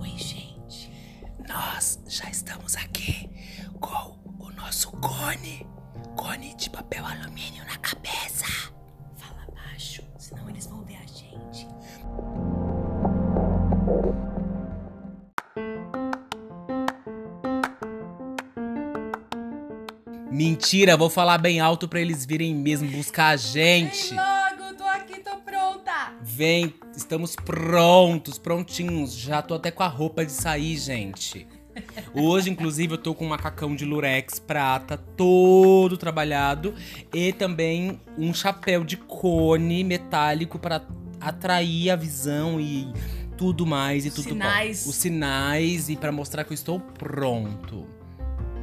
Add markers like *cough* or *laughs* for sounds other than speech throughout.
Oi, gente. Nós já estamos aqui com o nosso cone. Cone de papel alumínio na cabeça. Fala baixo, senão eles vão ver a gente. Mentira, vou falar bem alto pra eles virem mesmo buscar a gente. Vem logo, tô aqui, tô pronta. Vem, estamos prontos, prontinhos. Já tô até com a roupa de sair, gente. Hoje, inclusive, eu tô com um macacão de lurex prata, todo trabalhado. E também um chapéu de cone metálico para atrair a visão e tudo mais e tudo Sinais. bom. Os sinais e para mostrar que eu estou pronto.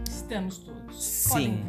Estamos todos. Sim.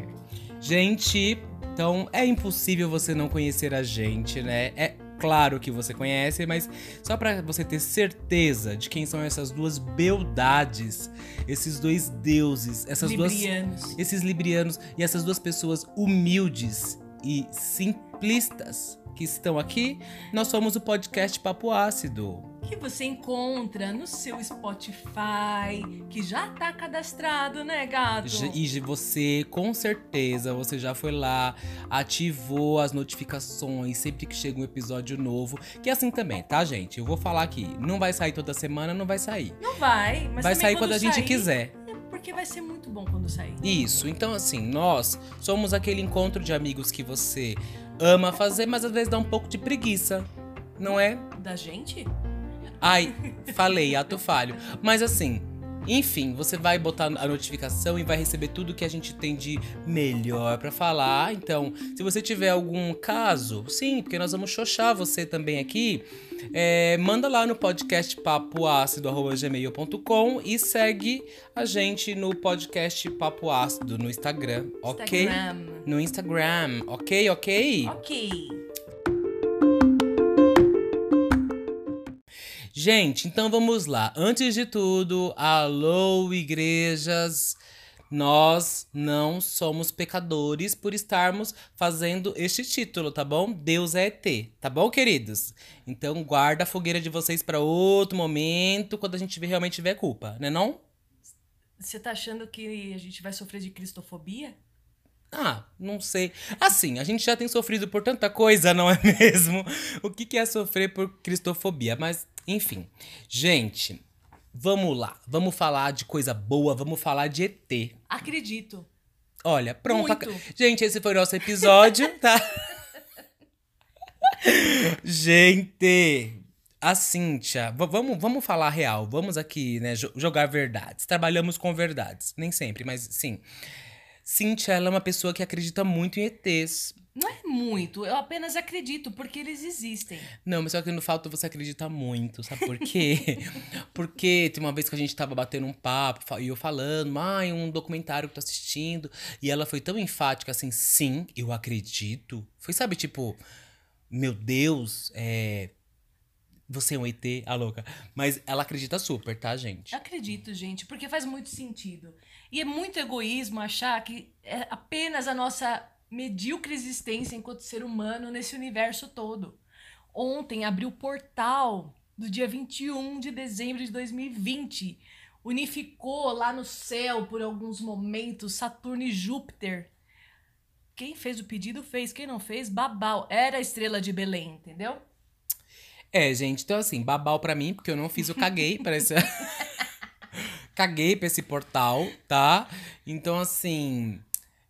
Gente, então é impossível você não conhecer a gente, né? É claro que você conhece, mas só pra você ter certeza de quem são essas duas beldades, esses dois deuses, essas duas Librianos. esses librianos e essas duas pessoas humildes e simplistas que estão aqui, nós somos o podcast Papo Ácido. Que você encontra no seu Spotify, que já tá cadastrado, né, gato? E você, com certeza, você já foi lá, ativou as notificações sempre que chega um episódio novo. Que é assim também, tá, gente? Eu vou falar aqui, não vai sair toda semana, não vai sair. Não vai, mas vai sair quando a gente sair, quiser. Porque vai ser muito bom quando sair. Isso, então assim, nós somos aquele encontro de amigos que você ama fazer, mas às vezes dá um pouco de preguiça, não é? Da gente? Ai, falei, ato falho. Mas assim, enfim, você vai botar a notificação e vai receber tudo que a gente tem de melhor pra falar. Então, se você tiver algum caso, sim, porque nós vamos xoxar você também aqui. é, manda lá no podcast papoácido.gmail.com e segue a gente no podcast Papo Ácido no Instagram, ok? Instagram. No Instagram, ok, ok? Ok. Gente, então vamos lá. Antes de tudo, alô, igrejas. Nós não somos pecadores por estarmos fazendo este título, tá bom? Deus é ET, tá bom, queridos? Então guarda a fogueira de vocês pra outro momento, quando a gente realmente tiver culpa, né não? Você tá achando que a gente vai sofrer de cristofobia? Ah, não sei. Assim, a gente já tem sofrido por tanta coisa, não é *laughs* mesmo? O que que é sofrer por cristofobia? Mas, enfim. Gente, vamos lá. Vamos falar de coisa boa, vamos falar de ET. Acredito. Olha, pronto. Muito. Gente, esse foi o nosso episódio, *laughs* tá? Gente, a Cíntia, vamos, vamos falar real, vamos aqui, né, jo- jogar verdades. Trabalhamos com verdades, nem sempre, mas sim. Cíntia, ela é uma pessoa que acredita muito em ETs. Não é muito, eu apenas acredito, porque eles existem. Não, mas só que no fato você acredita muito, sabe por quê? *laughs* Porque tem uma vez que a gente tava batendo um papo e eu falando, ai, um documentário que tô assistindo. E ela foi tão enfática assim, sim, eu acredito. Foi, sabe, tipo, meu Deus, é. Você é um ET, a louca. Mas ela acredita super, tá, gente? Acredito, gente, porque faz muito sentido. E é muito egoísmo achar que é apenas a nossa medíocre existência enquanto ser humano nesse universo todo. Ontem abriu o portal do dia 21 de dezembro de 2020. Unificou lá no céu por alguns momentos Saturno e Júpiter. Quem fez o pedido fez, quem não fez, babau. Era a estrela de Belém, entendeu? É, gente, então assim, babau pra mim, porque eu não fiz, eu caguei pra esse. *laughs* caguei pra esse portal, tá? Então, assim.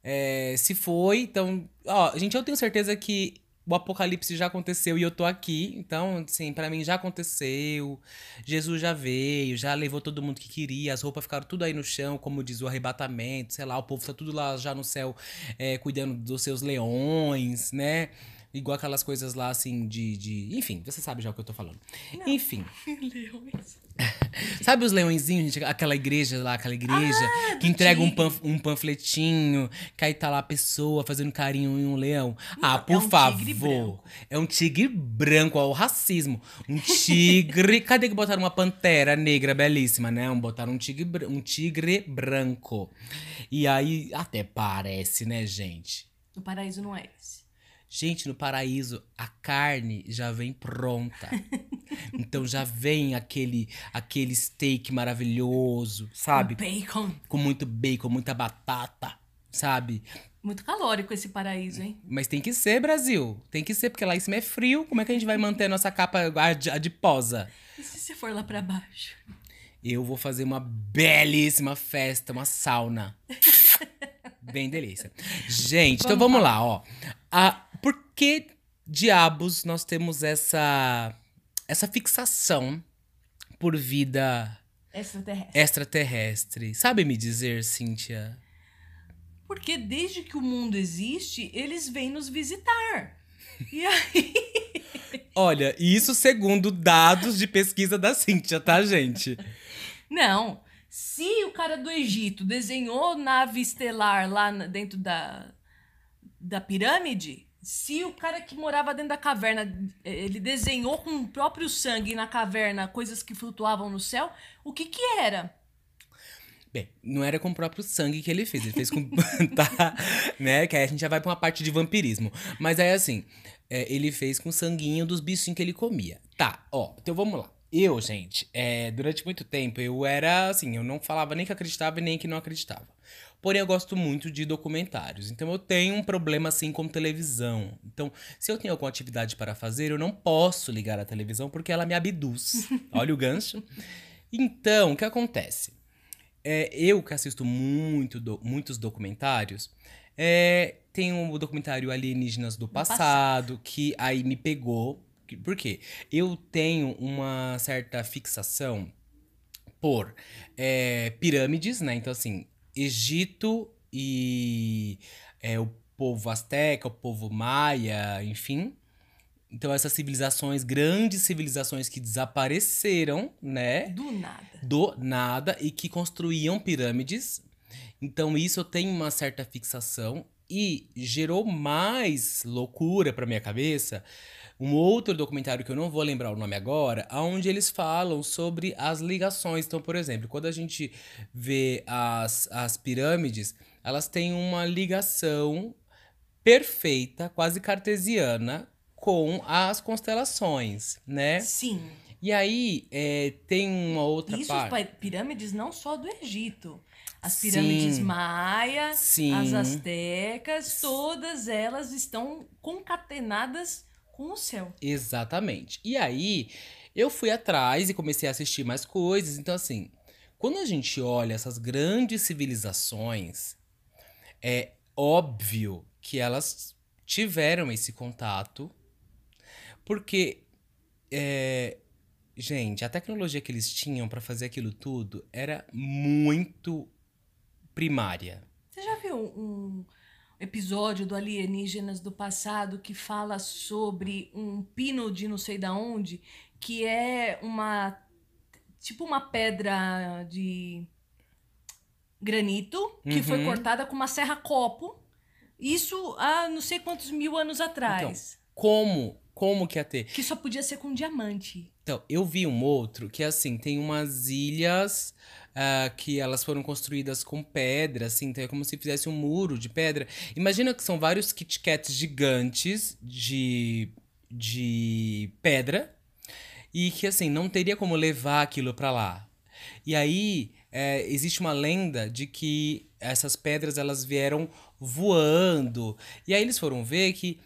é, se foi, então. Ó, gente, eu tenho certeza que o apocalipse já aconteceu e eu tô aqui. Então, assim, pra mim já aconteceu. Jesus já veio, já levou todo mundo que queria. As roupas ficaram tudo aí no chão, como diz o arrebatamento. Sei lá, o povo tá tudo lá já no céu, é, cuidando dos seus leões, né? Igual aquelas coisas lá, assim, de, de. Enfim, você sabe já o que eu tô falando. Enfim. *laughs* Leões. *laughs* Sabe os leõezinhos, gente? Aquela igreja lá, aquela igreja que entrega um, panf- um panfletinho, que aí tá lá a pessoa fazendo carinho em um leão. ah, é por um tigre favor. É um tigre branco, ó, o racismo. Um tigre. *laughs* Cadê que botaram uma pantera negra belíssima, né? Um, botaram um tigre, um tigre branco. E aí, até parece, né, gente? No paraíso não é esse. Gente, no paraíso, a carne já vem pronta. *laughs* Então já vem aquele aquele steak maravilhoso, sabe? Bacon. Com muito bacon, muita batata, sabe? Muito calórico esse paraíso, hein? Mas tem que ser, Brasil. Tem que ser, porque lá em cima é frio. Como é que a gente vai manter a nossa capa ad- adiposa? E se você for lá pra baixo? Eu vou fazer uma belíssima festa, uma sauna. *laughs* Bem delícia. Gente, então Vamos vamos lá, ó. Ah, por que diabos nós temos essa essa fixação por vida Extraterrestre. extraterrestre? Sabe me dizer, Cíntia? Porque desde que o mundo existe, eles vêm nos visitar. E aí, *laughs* Olha, isso segundo dados de pesquisa da Cíntia, tá, gente? não. Se o cara do Egito desenhou nave estelar lá dentro da, da pirâmide, se o cara que morava dentro da caverna, eh, ele desenhou com o próprio sangue na caverna coisas que flutuavam no céu, o que que era? Bem, não era com o próprio sangue que ele fez, ele fez com. *laughs* tá? Né? Que aí a gente já vai pra uma parte de vampirismo. Mas aí, assim, é, ele fez com o sanguinho dos bichinhos que ele comia. Tá, ó, então vamos lá. Eu, gente, é, durante muito tempo, eu era assim, eu não falava nem que acreditava e nem que não acreditava. Porém, eu gosto muito de documentários. Então, eu tenho um problema assim com televisão. Então, se eu tenho alguma atividade para fazer, eu não posso ligar a televisão porque ela me abduz. *laughs* Olha o gancho. Então, o que acontece? É, eu que assisto muito do- muitos documentários, é, tem o documentário Alienígenas do passado, que aí me pegou. Por quê? Eu tenho uma certa fixação por é, pirâmides, né? Então, assim, Egito e é, o povo asteca, o povo maia, enfim. Então, essas civilizações, grandes civilizações que desapareceram, né? Do nada. do nada e que construíam pirâmides. Então isso eu tenho uma certa fixação e gerou mais loucura pra minha cabeça. Um outro documentário que eu não vou lembrar o nome agora, onde eles falam sobre as ligações. Então, por exemplo, quando a gente vê as, as pirâmides, elas têm uma ligação perfeita, quase cartesiana, com as constelações, né? Sim. E aí, é, tem uma outra Isso parte. pa- pirâmides não só do Egito. As pirâmides Sim. maia, Sim. as astecas, todas elas estão concatenadas com o céu. Exatamente. E aí, eu fui atrás e comecei a assistir mais coisas. Então, assim, quando a gente olha essas grandes civilizações, é óbvio que elas tiveram esse contato, porque, é, gente, a tecnologia que eles tinham para fazer aquilo tudo era muito primária. Você já viu um episódio do Alienígenas do passado que fala sobre um pino de não sei da onde, que é uma tipo uma pedra de granito que foi Uhum. cortada com uma serra copo. Isso há não sei quantos mil anos atrás. Como, como que ia ter? Que só podia ser com diamante. Então, eu vi um outro que, assim, tem umas ilhas ah, que elas foram construídas com pedra, assim, então é como se fizesse um muro de pedra. Imagina que são vários Kit Kats gigantes de, de pedra e que, assim, não teria como levar aquilo pra lá. E aí, é, existe uma lenda de que essas pedras, elas vieram voando. E aí eles foram ver que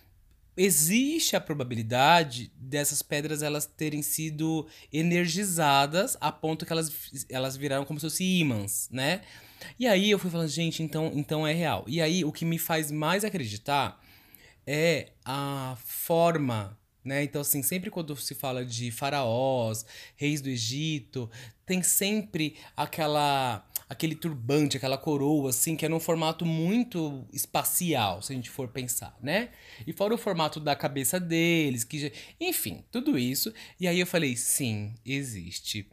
existe a probabilidade dessas pedras elas terem sido energizadas a ponto que elas, elas viraram como se fossem ímãs, né? E aí eu fui falando, gente, então, então é real. E aí o que me faz mais acreditar é a forma, né? Então, assim, sempre quando se fala de faraós, reis do Egito, tem sempre aquela aquele turbante, aquela coroa, assim, que é num formato muito espacial, se a gente for pensar, né? E fora o formato da cabeça deles, que já... enfim, tudo isso. E aí eu falei, sim, existe.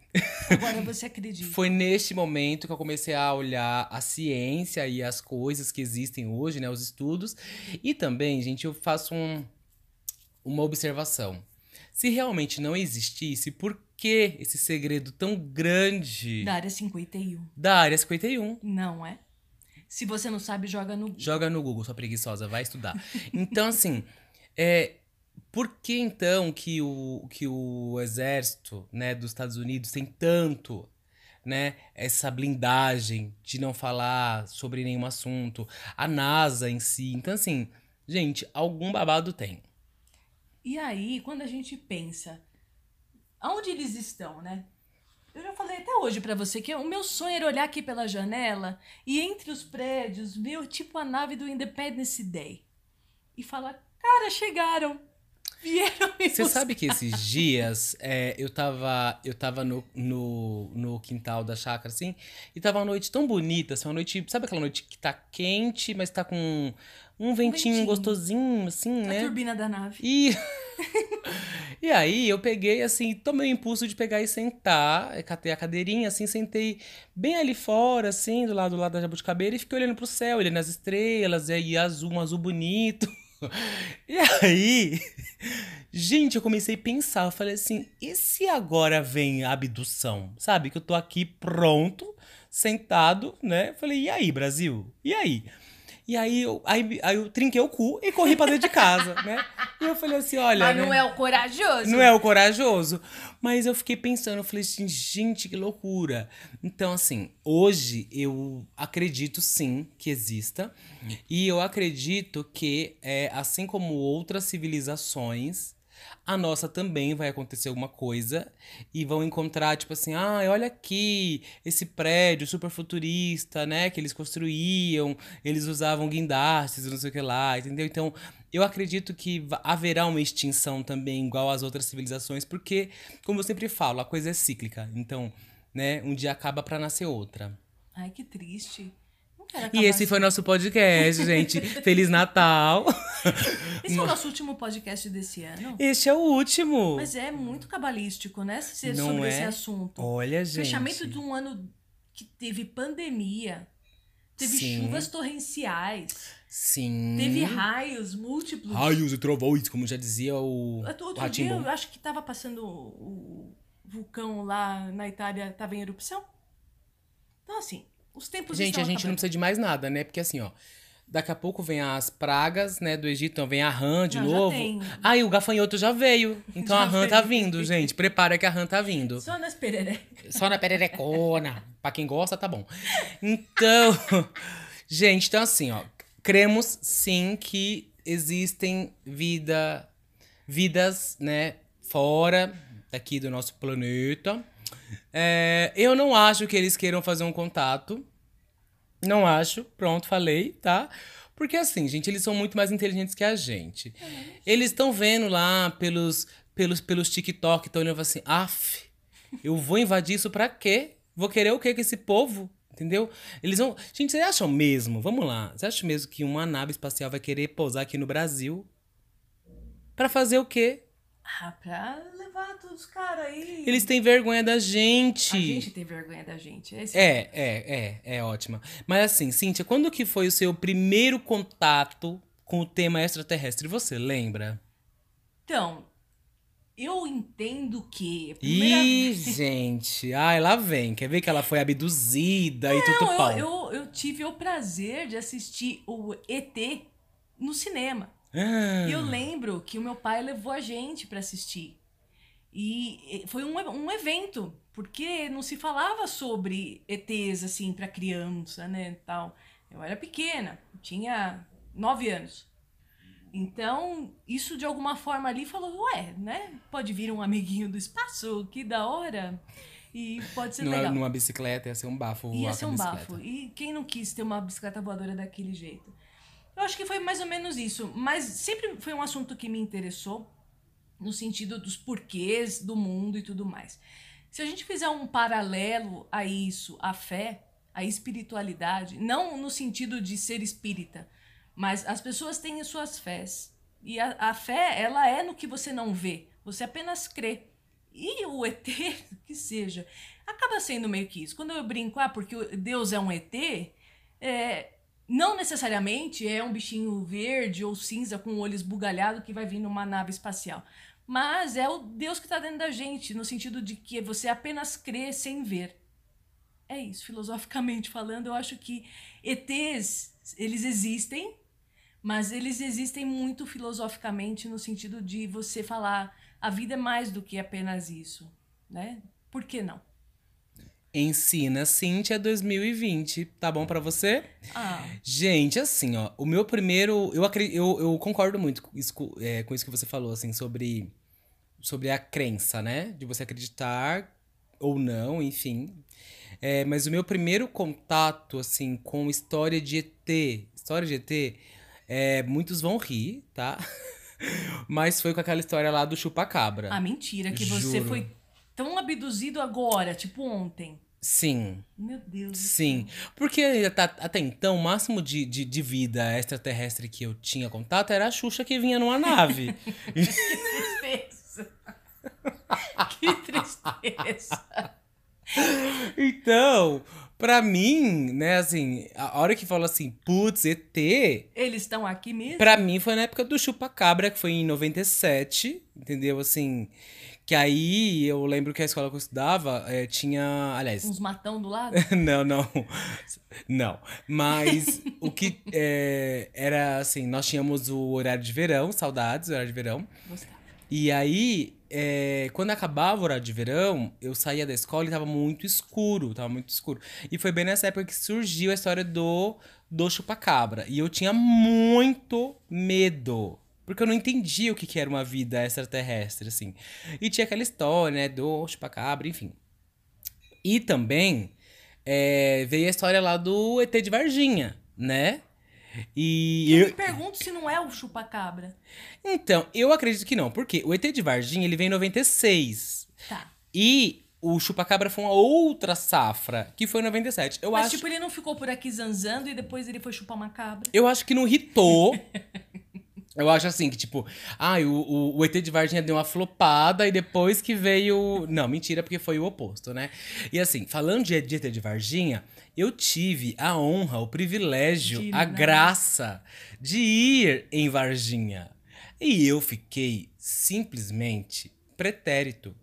Agora você acredita. *laughs* Foi neste momento que eu comecei a olhar a ciência e as coisas que existem hoje, né? Os estudos. E também, gente, eu faço um, uma observação. Se realmente não existisse, por que esse segredo tão grande Da área 51. da área 51? Não é? Se você não sabe, joga no. Joga no Google, sua preguiçosa, vai estudar. Então, assim, é, por que então que o, que o exército né, dos Estados Unidos tem tanto né, essa blindagem de não falar sobre nenhum assunto, a NASA em si. Então, assim, gente, algum babado tem. E aí, quando a gente pensa, aonde eles estão, né? Eu já falei até hoje para você que o meu sonho era olhar aqui pela janela e entre os prédios ver tipo a nave do Independence Day e falar: cara, chegaram. Vieram me Você buscar." sabe que esses dias é, eu tava, eu tava no, no, no quintal da chácara, assim, e tava uma noite tão bonita, assim, uma noite. Sabe aquela noite que tá quente, mas tá com um ventinho, ventinho. gostosinho, assim, A né? turbina da nave. E, *laughs* e aí eu peguei assim, tomei o impulso de pegar e sentar, eh, catei a cadeirinha assim, sentei bem ali fora, assim, do lado, do lado da jabuticabeira e fiquei olhando pro céu, olhando as estrelas, e aí azul, um azul bonito. *laughs* E aí, gente, eu comecei a pensar, eu falei assim, e se agora vem a abdução? Sabe, que eu tô aqui pronto, sentado, né? Eu falei, e aí, Brasil? E aí? E aí eu, aí, aí eu trinquei o cu e corri pra dentro de casa, né? E eu falei assim, olha. Mas né? não é o corajoso? Não é o corajoso. Mas eu fiquei pensando, eu falei assim, gente, que loucura. Então, assim, hoje eu acredito sim que exista. E eu acredito que, é, assim como outras civilizações, a nossa também vai acontecer alguma coisa e vão encontrar, tipo assim, ah, olha aqui, esse prédio super futurista, né, que eles construíam, eles usavam guindastes, não sei o que lá, entendeu? Então, eu acredito que haverá uma extinção também, igual às outras civilizações, porque, como eu sempre falo, a coisa é cíclica. Então, né, um dia acaba pra nascer outra. Ai, que triste. Quero E esse foi assim. nosso podcast, gente. *laughs* Feliz Natal! Esse é o nosso último podcast desse ano. Este é o último. Mas é muito cabalístico, né? Ser Não sobre é? esse assunto. Olha, gente. Fechamento de um ano que teve pandemia, teve Sim. chuvas torrenciais, Sim. teve raios múltiplos. Raios e trovões, como já dizia o, Outro dia eu acho que tava passando o o vulcão lá na Itália, tava em erupção. Então, assim, os tempos Gente, a gente não precisa de mais nada, né? Porque assim, ó. Daqui a pouco vem as pragas, né, do Egito, então vem a rã de Não, novo. Ah, e o gafanhoto já veio. Então Já a rã tá veio. vindo, gente. Prepara que a rã tá vindo. Só nas pereré. Só na pererecona. pra quem gosta, tá bom. Então, *laughs* gente, então assim, ó. Cremos sim que existem vida, vidas, né, fora daqui do nosso planeta. É, eu não acho que eles queiram fazer um contato. Não acho. Pronto, falei, tá? Porque assim, gente, eles são muito mais inteligentes que a gente. Eles estão vendo lá pelos, pelos, pelos TikTok, estão olhando assim, af, eu vou invadir isso pra quê? Vou querer o quê com esse povo? Entendeu? Eles vão. Gente, vocês acham mesmo? Vamos lá. Vocês acham mesmo que uma nave espacial vai querer pousar aqui no Brasil? Pra fazer o quê? Ah, pra levar todos os caras aí. Eles têm vergonha da gente. A gente tem vergonha da gente. Esse É, é, é, é ótima. Mas assim, Cíntia, quando que foi o seu primeiro contato com o tema extraterrestre? Você lembra? Então, eu entendo que. primeira Ih, *laughs* gente. Ai, lá vem. Quer ver que ela foi abduzida e tudo Não, pau? eu, eu, eu tive o prazer de assistir o ET no cinema. Ah, E eu lembro que o meu pai levou a gente pra assistir. E foi um, um evento, porque não se falava sobre ETs, assim, pra criança, né, tal. Eu era pequena, tinha nove anos. Então, isso de alguma forma ali falou, ué, né, pode vir um amiguinho do espaço, que da hora, e pode ser numa, legal. numa bicicleta ia ser um bafo. Ia ser um bafo. E quem não quis ter uma bicicleta voadora daquele jeito? Eu acho que foi mais ou menos isso. Mas sempre foi um assunto que me interessou, no sentido dos porquês do mundo e tudo mais. Se a gente fizer um paralelo a isso, a fé, a espiritualidade, não no sentido de ser espírita, mas as pessoas têm as suas fés. E a, a fé, ela é no que você não vê, você apenas crê. E o ET, *laughs* que seja, acaba sendo meio que isso. Quando eu brinco, ah, porque Deus é um ET, é, não necessariamente é um bichinho verde ou cinza com o olho esbugalhado que vai vir numa nave espacial. Mas é o Deus que está dentro da gente, no sentido de que você apenas crê sem ver. É isso, filosoficamente *laughs* falando, eu acho que ETs, eles existem, Mas eles existem muito filosoficamente no sentido de você falar a vida é mais do que apenas isso, né? Por que não? Ensina Cíntia 2020. Tá bom pra você? Ah, Gente, assim, ó, o meu primeiro. Eu, eu, eu concordo muito com isso, é, com isso que você falou, assim, sobre, sobre a crença, né? De você acreditar ou não, enfim. É, mas o meu primeiro contato, assim, com história de ET, história de ET, é, muitos vão rir, tá? *laughs* Mas foi com aquela história lá do chupacabra. ah, mentira, que você Juro. foi tão abduzido agora, tipo ontem. Sim. Meu Deus. Sim, porque até, até então o máximo de, de, de vida extraterrestre que eu tinha contato era a Xuxa que vinha numa nave. *laughs* tristeza. que tristeza. então, pra mim, né, assim, a hora que fala assim, putz, ET, Eles estão aqui mesmo? pra mim foi na época do Chupacabra, que foi em 97, entendeu? Assim, que aí eu lembro que a escola que eu estudava eh, tinha, aliás, Uns matão do lado? *laughs* não, não. Não. Mas o que é, era assim, nós tínhamos o horário de verão, saudades, o horário de verão. Gostava. E aí, é, quando acabava o horário de verão, eu saía da escola e tava muito escuro, tava muito escuro. E foi bem nessa época que surgiu a história do, do chupacabra. E eu tinha muito medo. Porque eu não entendia o que, que era uma vida extraterrestre, assim. E tinha aquela história, né, do chupacabra, enfim. E também é, veio a história lá do ET de Varginha, né? E Eu eu, me pergunto se não é o chupacabra. então, eu acredito que não, porque o ET de Varginha, ele vem em 96. Tá. E o Chupacabra foi uma outra safra, que foi em 97. Eu Mas, acho, tipo, ele não ficou por aqui zanzando e depois ele foi chupar uma cabra. eu acho que não hitou. *laughs* Eu acho assim, que tipo, ah, o, o, o ET de Varginha deu uma flopada e depois que veio. *laughs* Não, mentira, porque foi o oposto, né? E assim, falando de, de ET de Varginha, eu tive a honra, o privilégio, De a nada. graça de ir em Varginha. E eu fiquei simplesmente pretérito.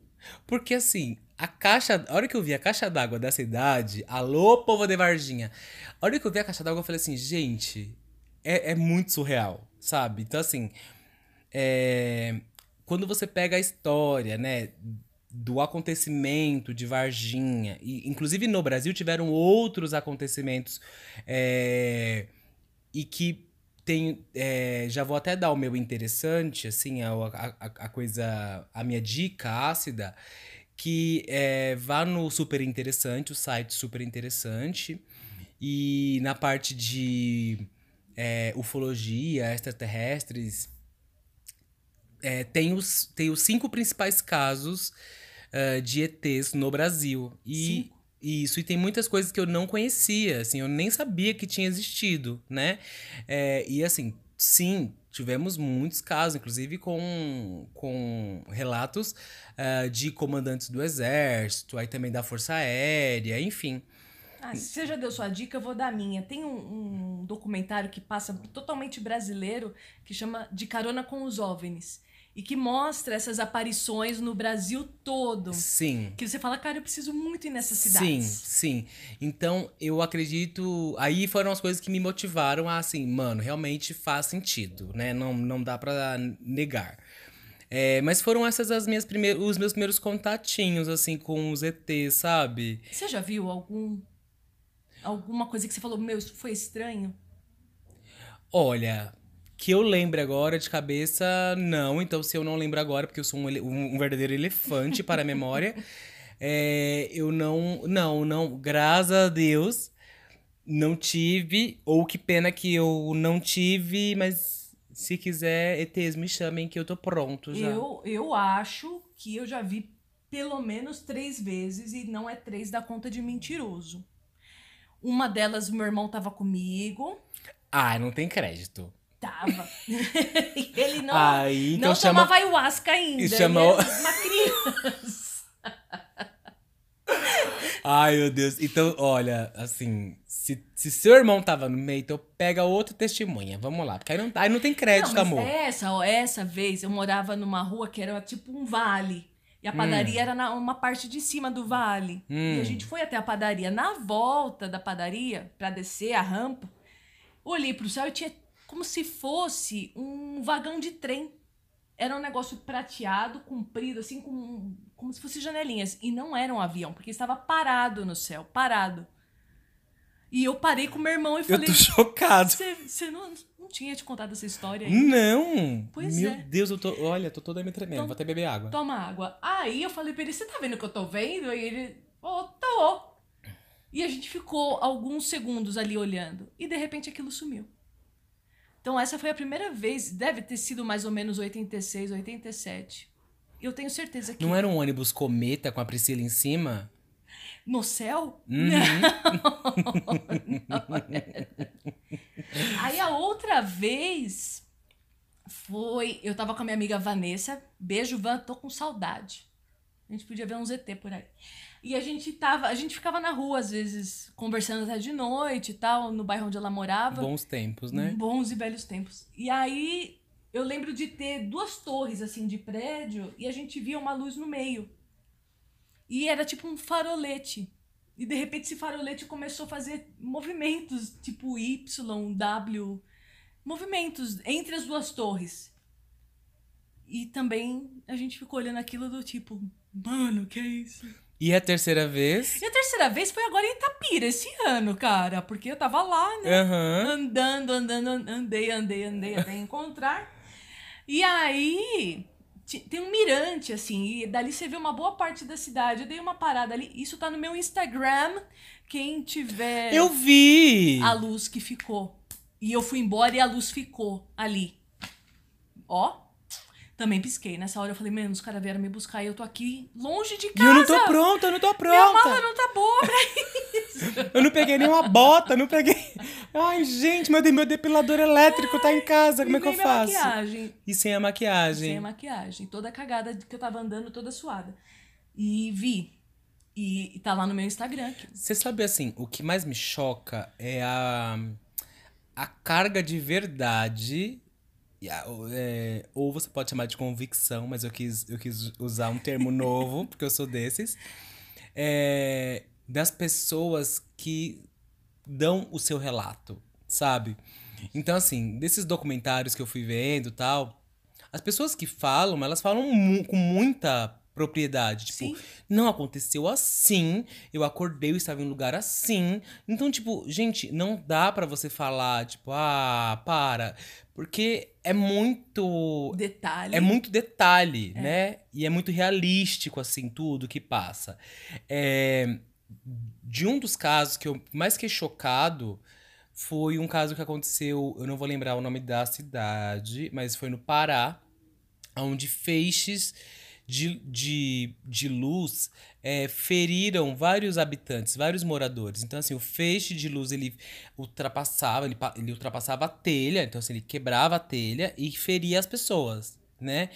Porque assim, a caixa. A hora que eu vi a caixa d'água da cidade, alô, povo de Varginha. A hora que eu vi a caixa d'água, eu falei assim, gente, é, é muito surreal, sabe? Então, assim, é, quando você pega a história, né, do acontecimento de Varginha, e inclusive no Brasil tiveram outros acontecimentos, é, e que tem, é, já vou até dar o meu interessante, assim, a, a, a- coisa, a minha dica ácida, que é, vá no Super Interessante, o site Super Interessante, e na parte de é, ufologia, extraterrestres, é, tem, os, tem os cinco principais casos ah, de ETs no Brasil. E Cinco? isso, e tem muitas coisas que eu não conhecia, assim, eu nem sabia que tinha existido, né? É, e assim, sim, tivemos muitos casos, inclusive com, com relatos ah, de comandantes do exército, aí também da Força Aérea, enfim. Ah, você já deu sua dica, eu vou dar a minha. Tem um, um documentário que passa totalmente brasileiro que chama De Carona com os OVNIs. E que mostra essas aparições no Brasil todo. Sim. Que você fala, cara, eu preciso muito ir nessas Sim, cidades. sim. Então, eu acredito. Aí foram as coisas que me motivaram a, assim, mano, realmente faz sentido, né? Não, não dá pra negar. É, mas foram essas as minhas primeiras, os meus primeiros contatinhos, assim, com os ETs, sabe? Você já viu algum alguma coisa que você falou, meu, isso foi estranho? Olha, que eu lembre agora de cabeça, não. Então, se eu não lembro agora, porque eu sou um, um- um verdadeiro elefante para a memória, *laughs* é, eu não. Não, não. Graças a Deus, não tive. Ou que pena que eu não tive, mas se quiser, ETs, me chamem que eu tô pronto já. Eu, eu acho que eu já vi pelo menos três vezes e não é três da conta de mentiroso. Uma delas, meu irmão tava comigo. Ah, não tem crédito. Tava. *laughs* Ele não, Aí, então não chama. tomava ayahuasca ainda. E ele chamou- era uma criança. *laughs* Ai, meu Deus. Então, olha, assim, se, se seu irmão tava no meio, então pega outra testemunha. Vamos lá. Porque aí não, aí não tem crédito, Não, mas amor. essa, essa vez eu morava numa rua que era tipo um vale. E a padaria era na uma parte de cima do vale. Hum. E a gente foi até a padaria. Na volta da padaria, pra descer a rampa, olhei pro céu e tinha como se fosse um vagão de trem. Era um negócio prateado, comprido, assim, com, como se fosse janelinhas. E não era um avião, porque estava parado no céu, parado. E eu parei com meu irmão e Eu falei. tô chocado. Você não, não tinha te contado essa história aí? Não! Pois Meu é. Deus, eu tô. Olha, tô toda me tremendo. Então- Vou até beber água. Toma água. Aí eu falei pra ele, você tá vendo o que eu tô vendo? Aí ele, ô, tô. E a gente ficou alguns segundos ali olhando. E de repente aquilo sumiu. Então essa foi a primeira vez, deve ter sido mais ou menos 86, 87. Eu tenho certeza que Não era um ônibus cometa com a Priscila em cima? No céu? Uhum. *laughs* Aí a outra vez foi. Eu tava com a minha amiga Vanessa. Beijo, Van, tô com saudade. A gente podia ver um ZT por aí. E a gente tava. A gente ficava na rua, às vezes, conversando até de noite e tal, no bairro onde ela morava. Bons tempos, né? Bons e velhos tempos. E aí eu lembro de ter duas torres assim de prédio e a gente via uma luz no meio. E era tipo um farolete. E de repente esse farolete começou a fazer movimentos, tipo Y, W, movimentos entre as duas torres. E também a gente ficou olhando aquilo do tipo, mano, que é isso? E a terceira vez? E a terceira vez foi agora em Itapira, esse ano, cara, porque eu tava lá, né? Aham. andando, andando, andei, andei, andei até encontrar. E aí tem um mirante, assim, e dali você vê uma boa parte da cidade. Eu dei uma parada ali. Isso tá no meu Instagram. Quem tiver Eu vi! a luz que ficou. E eu fui embora e a luz ficou ali. Ó. Também pisquei. Nessa hora eu falei, mano, os caras vieram me buscar e eu tô aqui longe de E casa. eu não tô pronta, eu não tô Minha mala pronta. não tá boa pra *laughs* Eu não peguei nenhuma bota, não peguei. Ai, gente, meu, meu depilador elétrico tá em casa, como é que eu E minha faço? maquiagem. E sem a maquiagem. Sem a maquiagem. Toda cagada que eu tava andando, toda suada. E vi. E, e tá lá no meu Instagram. Você sabe assim, o que mais me choca é a, a carga de verdade. E a- é, ou você pode chamar de convicção, mas eu quis, eu quis usar um termo novo, porque eu sou desses. é, das pessoas que dão o seu relato, sabe? Então, assim, desses documentários que eu fui vendo tal, as pessoas que falam, elas falam mu- com muita propriedade. Tipo, Sim. não aconteceu assim, eu acordei, eu estava em um lugar assim. Então, tipo, gente, não dá pra você falar, tipo, ah, para. Porque é muito. Detalhe. É muito detalhe, né? E é muito realístico, assim, tudo que passa. É, de um dos casos que eu mais fiquei chocado foi um caso que aconteceu, eu não vou lembrar o nome da cidade, mas foi no Pará, onde feixes de, de, de luz é, feriram vários habitantes, vários moradores. Então, assim, o feixe de luz, ele ultrapassava, ele, ele ultrapassava a telha, então, assim, ele quebrava a telha e feria as pessoas, né?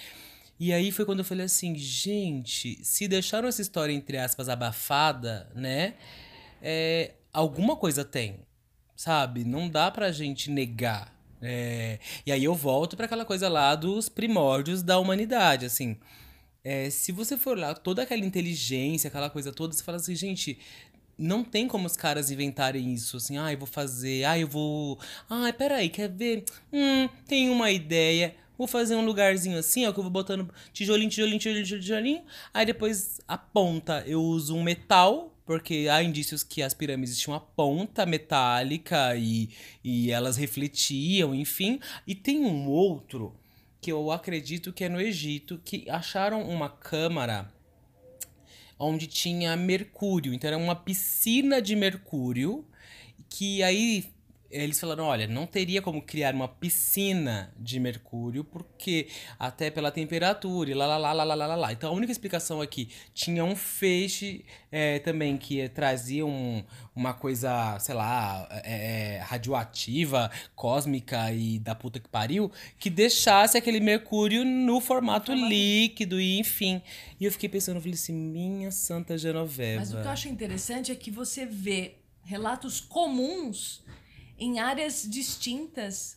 E aí foi quando eu falei assim, gente, se deixaram essa história, entre aspas, abafada, né? É, alguma coisa tem, sabe? Não dá pra gente negar. É, e aí eu volto pra aquela coisa lá dos primórdios da humanidade, assim. É, se você for lá, toda aquela inteligência, aquela coisa toda, você fala assim, gente, não tem como os caras inventarem isso, assim, ah, eu vou fazer, ah, eu vou. Ai, peraí, quer ver? Hum, tem uma ideia. Vou fazer um lugarzinho assim, ó, que eu vou botando tijolinho, tijolinho, tijolinho, tijolinho. Aí depois a ponta eu uso um metal, porque há indícios que as pirâmides tinham uma ponta metálica e, e elas refletiam, enfim. E tem um outro que eu acredito que é no Egito, que acharam uma câmara onde tinha mercúrio. Então era uma piscina de mercúrio que aí eles falaram, olha, não teria como criar uma piscina de mercúrio porque até pela temperatura e lá lá lá lá lá lá lá. Então a única explicação aqui tinha um feixe é, também que trazia um, uma coisa, sei lá, é, é, radioativa, cósmica e da puta que pariu, que deixasse aquele mercúrio no formato Formato. líquido e enfim. E eu fiquei pensando, eu falei assim, minha santa Genoveva. Mas o que eu acho interessante é que você vê relatos comuns em áreas distintas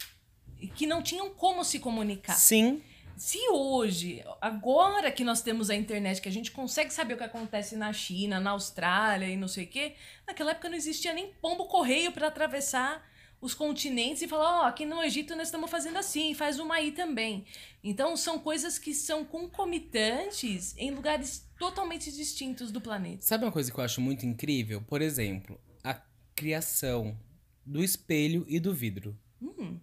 que não tinham como se comunicar. Sim, Se hoje, agora que nós temos a internet, que a gente consegue saber o que acontece na China, na Austrália e não sei o quê, naquela época não existia nem pombo correio para atravessar os continentes e falar, ó, aqui no Egito nós estamos fazendo assim, faz uma aí também. Então são coisas que são concomitantes em lugares totalmente distintos do planeta. Sabe uma coisa que eu acho muito incrível? Por exemplo, a criação do espelho e do vidro. Hum,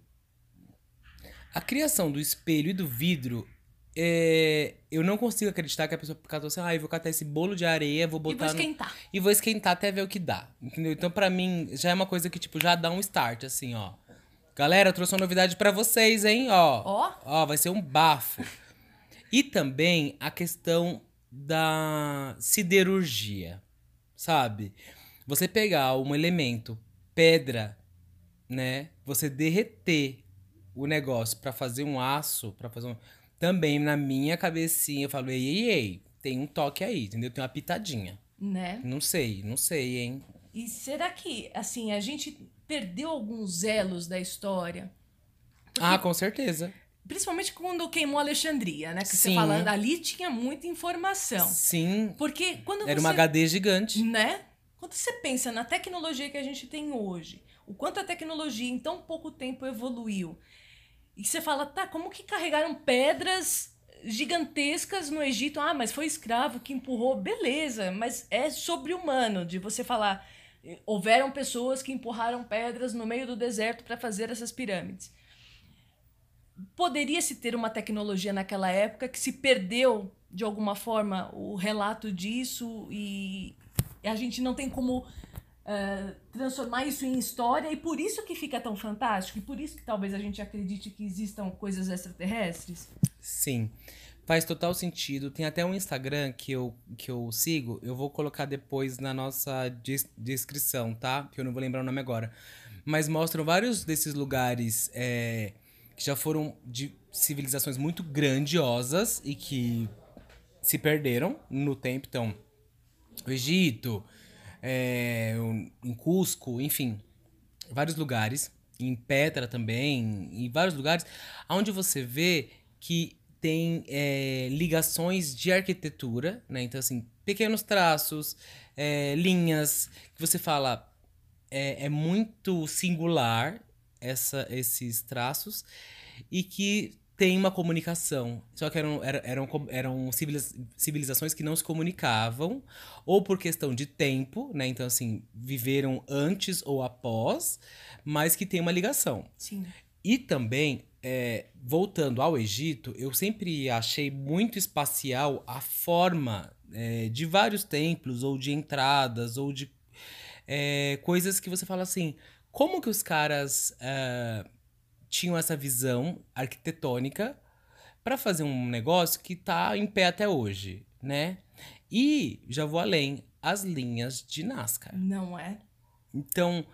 A criação do espelho e do vidro, é, eu não consigo acreditar que a pessoa catou assim, ah, eu vou catar esse bolo de areia, vou e botar vou no- esquentar. e vou esquentar até ver o que dá, entendeu? Então, pra mim, já é uma coisa que, tipo, já dá um start, assim, ó. Galera, eu trouxe uma novidade pra vocês, hein, ó. Ó. Ó, vai ser um bafo. E também a questão da siderurgia, sabe? Você pegar um elemento, pedra, né? Você derreter o negócio pra fazer um aço, pra fazer um... Também na minha cabecinha eu falo, ei, ei, ei, tem um toque aí, entendeu? Tem uma pitadinha. Né? Não sei, não sei, hein? E será que, assim, a gente perdeu alguns elos da história? Ah, com certeza. Principalmente quando queimou Alexandria, né? Que você Sim. falando ali tinha muita informação. Sim, Porque quando era você uma HD gigante. né? Quando você pensa na tecnologia que a gente tem hoje, o quanto a tecnologia em tão pouco tempo evoluiu, e você fala, tá, como que carregaram pedras gigantescas no Egito? Ah, mas foi escravo que empurrou. Beleza, mas é sobre-humano de você falar. eh, Houveram pessoas que empurraram pedras no meio do deserto para fazer essas pirâmides. Poderia-se ter uma tecnologia naquela época que se perdeu de alguma forma o relato disso e a gente não tem como eh, transformar isso em história e por isso que fica tão fantástico e por isso que talvez a gente acredite que existam coisas extraterrestres. Sim. Faz total sentido. Tem até um Instagram que eu, que eu sigo. Eu vou colocar depois na nossa des- descrição, tá? Que eu não vou lembrar o nome agora. Mas mostram vários desses lugares é, que já foram de civilizações muito grandiosas e que se perderam no tempo. Então, o Egito, é, em Cusco, enfim, vários lugares, em Petra também, em vários lugares, onde você vê que tem é, ligações de arquitetura, né? Então, assim, pequenos traços, é, linhas, que você fala, é, é muito singular essa, esses traços e que tem uma comunicação. Só que eram, eram, eram, civilizações que não se comunicavam, ou por questão de tempo, né? Então, assim, viveram antes ou após, mas que tem uma ligação. Sim. E também, é, voltando ao Egito, eu sempre achei muito espacial a forma é, de vários templos, ou de entradas, ou de é, coisas que você fala assim: como que os caras é, tinham essa visão arquitetônica para fazer um negócio que tá em pé até hoje, né? E já vou além, as linhas de Nazca. Não é? Então,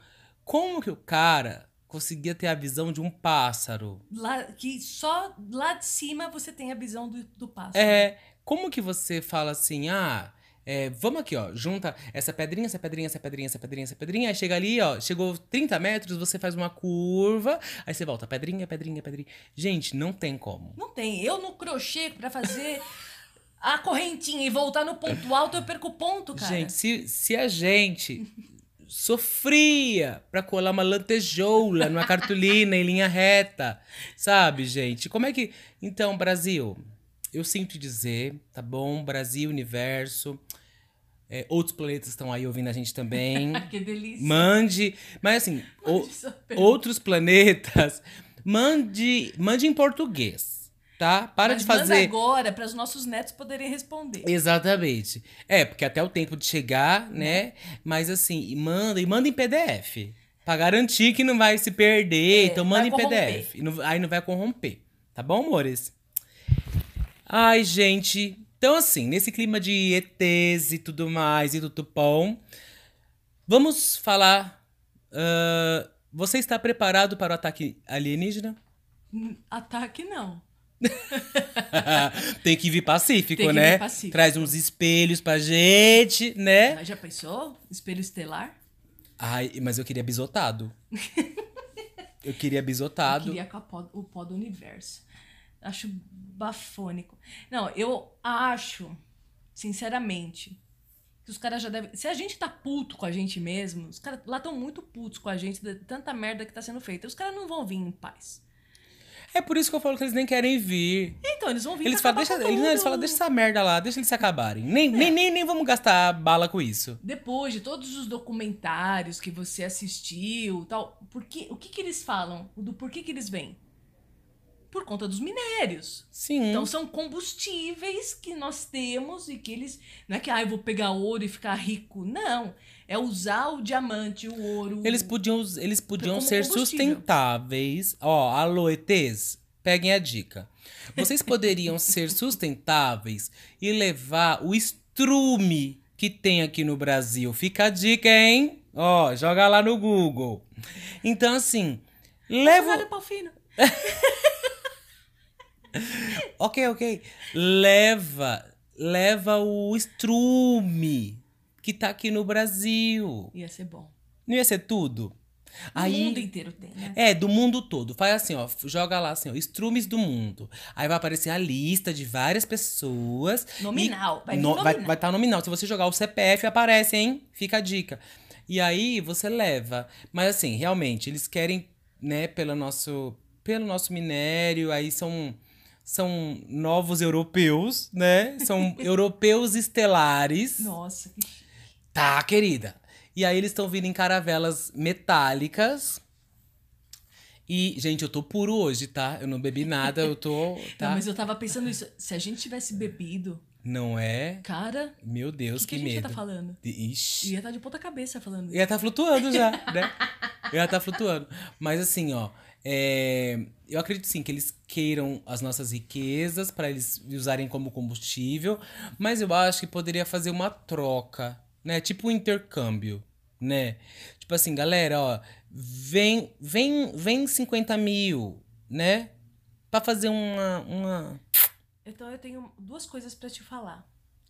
como que o cara conseguia ter a visão de um pássaro? Lá, que só lá de cima você tem a visão do, do pássaro. É, como que você fala assim, ah, é, vamos aqui, ó, junta essa pedrinha, essa pedrinha, essa pedrinha, essa pedrinha, essa pedrinha, aí chega ali, ó, chegou 30 metros, você faz uma curva, aí você volta, pedrinha, pedrinha, pedrinha. Gente, não tem como. Não tem. Eu no crochê pra fazer a correntinha e voltar no ponto alto, eu perco ponto, cara. Gente, se, se a gente sofria pra colar uma lantejoula numa cartolina em linha reta, sabe, gente? Como é que. Então, Brasil, eu sinto dizer, tá bom? Brasil, universo. é, outros planetas estão aí ouvindo a gente também. *laughs* que delícia. Mande. Mas assim, o- outros planetas, mande, mande em português. Tá? Para Mas de manda fazer. agora para os nossos netos poderem responder. Exatamente. É, porque até o tempo de chegar, né? Mas assim, manda, e manda em PDF. Pra garantir que não vai se perder. É, então manda em corromper. PDF. E não- aí não vai corromper. Tá bom, amores? Ai, gente. Então, assim, nesse clima de ETs e tudo mais e tudo bom, vamos falar. ah, você está preparado para o ataque alienígena? Hum, Ataque não. *laughs* Tem que vir pacífico, Tem que vir né? pacífico. Traz uns espelhos pra gente, né? Mas já pensou? Espelho estelar? Ai, mas eu queria bisotado. *laughs* eu queria bisotado. Eu queria com pó- o pó do universo. Acho bafônico. Não, eu acho, sinceramente, que os caras já devem. Se a gente tá puto com a gente mesmo, os caras lá estão muito putos com a gente de tanta merda que tá sendo feita. Os caras não vão vir em paz. É por isso que eu falo que eles nem querem vir. Então, eles vão vir Eles falam, deixa, eles, não, eles falam, deixa essa merda lá, deixa eles se acabarem. Nem, nem, nem, nem vamos gastar bala com isso. Depois de todos os documentários que você assistiu tal, por que, o que, que eles falam? Do porquê que eles vêm? Por conta dos minérios. Sim. Então são combustíveis que nós temos e que eles. Não é que ah, eu vou pegar ouro e ficar rico. Não. É usar o diamante, o ouro. Eles podiam, eles podiam ser sustentáveis. Ó, alô, ETs, peguem a dica. Vocês *laughs* poderiam ser sustentáveis e levar o estrume que tem aqui no Brasil. Fica a dica, hein? Ó, joga lá no Google. Então, assim, leva. Nada pau fino. *laughs* *laughs* Ok, ok. Leva, leva o estrume que tá aqui no Brasil. Ia ser bom. Não ia ser tudo? O mundo inteiro tem, né? É, do mundo todo. Faz assim, ó. Joga lá assim, ó. Estrumes do mundo. Aí vai aparecer a lista de várias pessoas. Nominal, vai no- vai nominal. estar nominal. Se você jogar o CPF, aparece, hein? Fica a dica. E aí você leva. Mas assim, realmente, eles querem, né, pelo nosso, pelo nosso minério, aí são. São novos europeus, né? São *laughs* europeus estelares. Nossa, que Tá, querida. E aí eles estão vindo em caravelas metálicas. E, gente, eu tô puro hoje, tá? Eu não bebi nada, eu tô. *laughs* Tá? Não, mas eu tava pensando isso. Se a gente tivesse bebido, Não é? cara, Meu o Deus, que, que, que a gente ia medo. tá falando? Ixi. Ia estar de ponta cabeça falando isso. Ia tá flutuando já, né? *laughs* Ia tá flutuando. Mas assim, ó. é, Eu acredito sim que eles queiram as nossas riquezas para eles usarem como combustível, mas eu acho que poderia fazer uma troca, né? Tipo um intercâmbio, né? Tipo assim, galera, ó, vem, vem, vem 50 mil, né? Pra fazer uma, uma... Então eu tenho duas coisas pra te falar.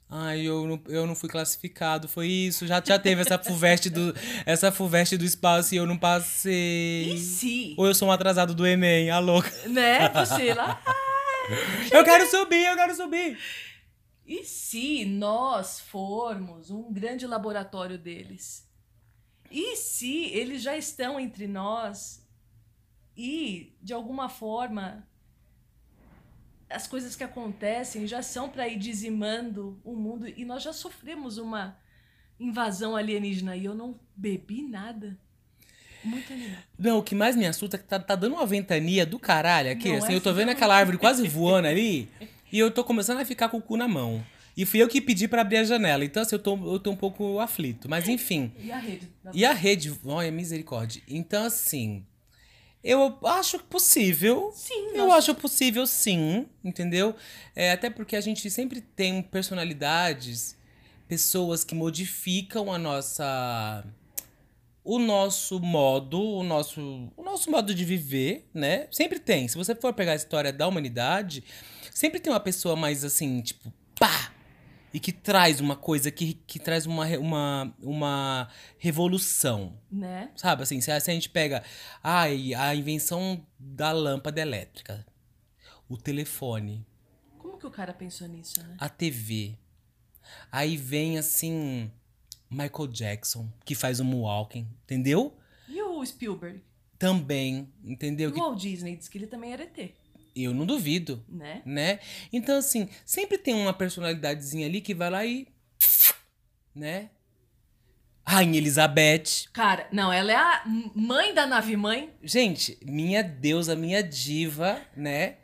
Ai, eu não, eu não fui classificado, foi isso. Já, já teve essa FUVEST do, essa FUVEST do espaço e eu não passei. E se, Ou eu sou um atrasado do Enem, a louca. né, você lá, *laughs* Eu quero subir, eu quero subir. e se nós formos um grande laboratório deles? E se eles já estão entre nós e, de alguma forma, as coisas que acontecem já são para ir dizimando o mundo e nós já sofremos uma invasão alienígena e eu não bebi nada. Muito animado. Não, o que mais me assusta é que tá, tá dando uma ventania do caralho aqui. Não assim, é eu tô vendo não. aquela árvore quase voando ali e eu tô começando a ficar com o cu na mão. E fui eu que pedi pra abrir a janela. Então, assim, eu tô, eu tô um pouco aflito. Mas, enfim. E a rede? E a rede, olha, misericórdia. Então, assim, eu acho possível. Sim, Eu acho possível, sim, entendeu? É, até porque a gente sempre tem personalidades, pessoas que modificam a nossa. O nosso modo, o nosso, o nosso modo de viver, né? Sempre tem. Se você for pegar a história da humanidade, sempre tem uma pessoa mais assim, tipo, pá! E que traz uma coisa, que, que traz uma, uma, uma revolução. Né? Sabe, assim, se a, se a gente pega ai, a invenção da lâmpada elétrica, o telefone, Como que o cara pensou nisso, né? a TV. Aí vem, assim, Michael Jackson, que faz o Moonwalking, entendeu? E o Spielberg? Também, entendeu? E o Walt Disney disse que ele também era ET, eu não duvido, né? né? Então, assim, sempre tem uma personalidadezinha ali que vai lá e... Né? Rainha Elizabeth. Cara, não, ela é a mãe da nave mãe. Gente, minha deusa, minha diva, né?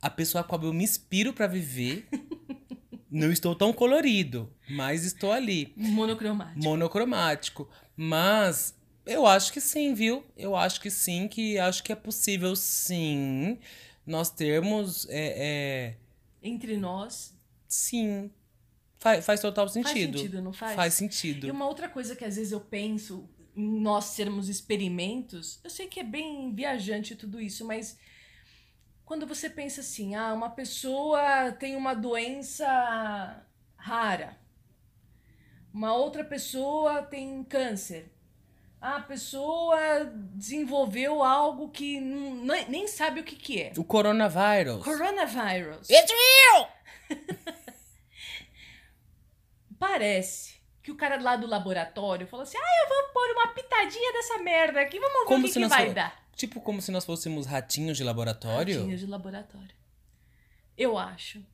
A pessoa a qual eu me inspiro pra viver. *laughs* Não estou tão colorido, mas estou ali. Monocromática. Monocromático. Mas eu acho que sim, viu? Eu acho que sim, que acho que é possível sim nós termos. É, é, Entre nós. sim. Faz, faz total sentido. Faz sentido, não faz? Faz sentido. E uma outra coisa que às vezes eu penso em nós sermos experimentos, eu sei que é bem viajante tudo isso, mas quando você pensa assim, ah, uma pessoa tem uma doença rara, uma outra pessoa tem câncer, a pessoa desenvolveu algo que nem sabe o que, que é. O coronavírus. Coronavirus. It's real! *laughs* Parece que o cara lá do laboratório falou assim: ah, eu vou pôr uma pitadinha dessa merda aqui, vamos ver Como o que, que vai dar. Tipo como se nós fôssemos ratinhos de laboratório. Ratinhos de laboratório. Eu acho.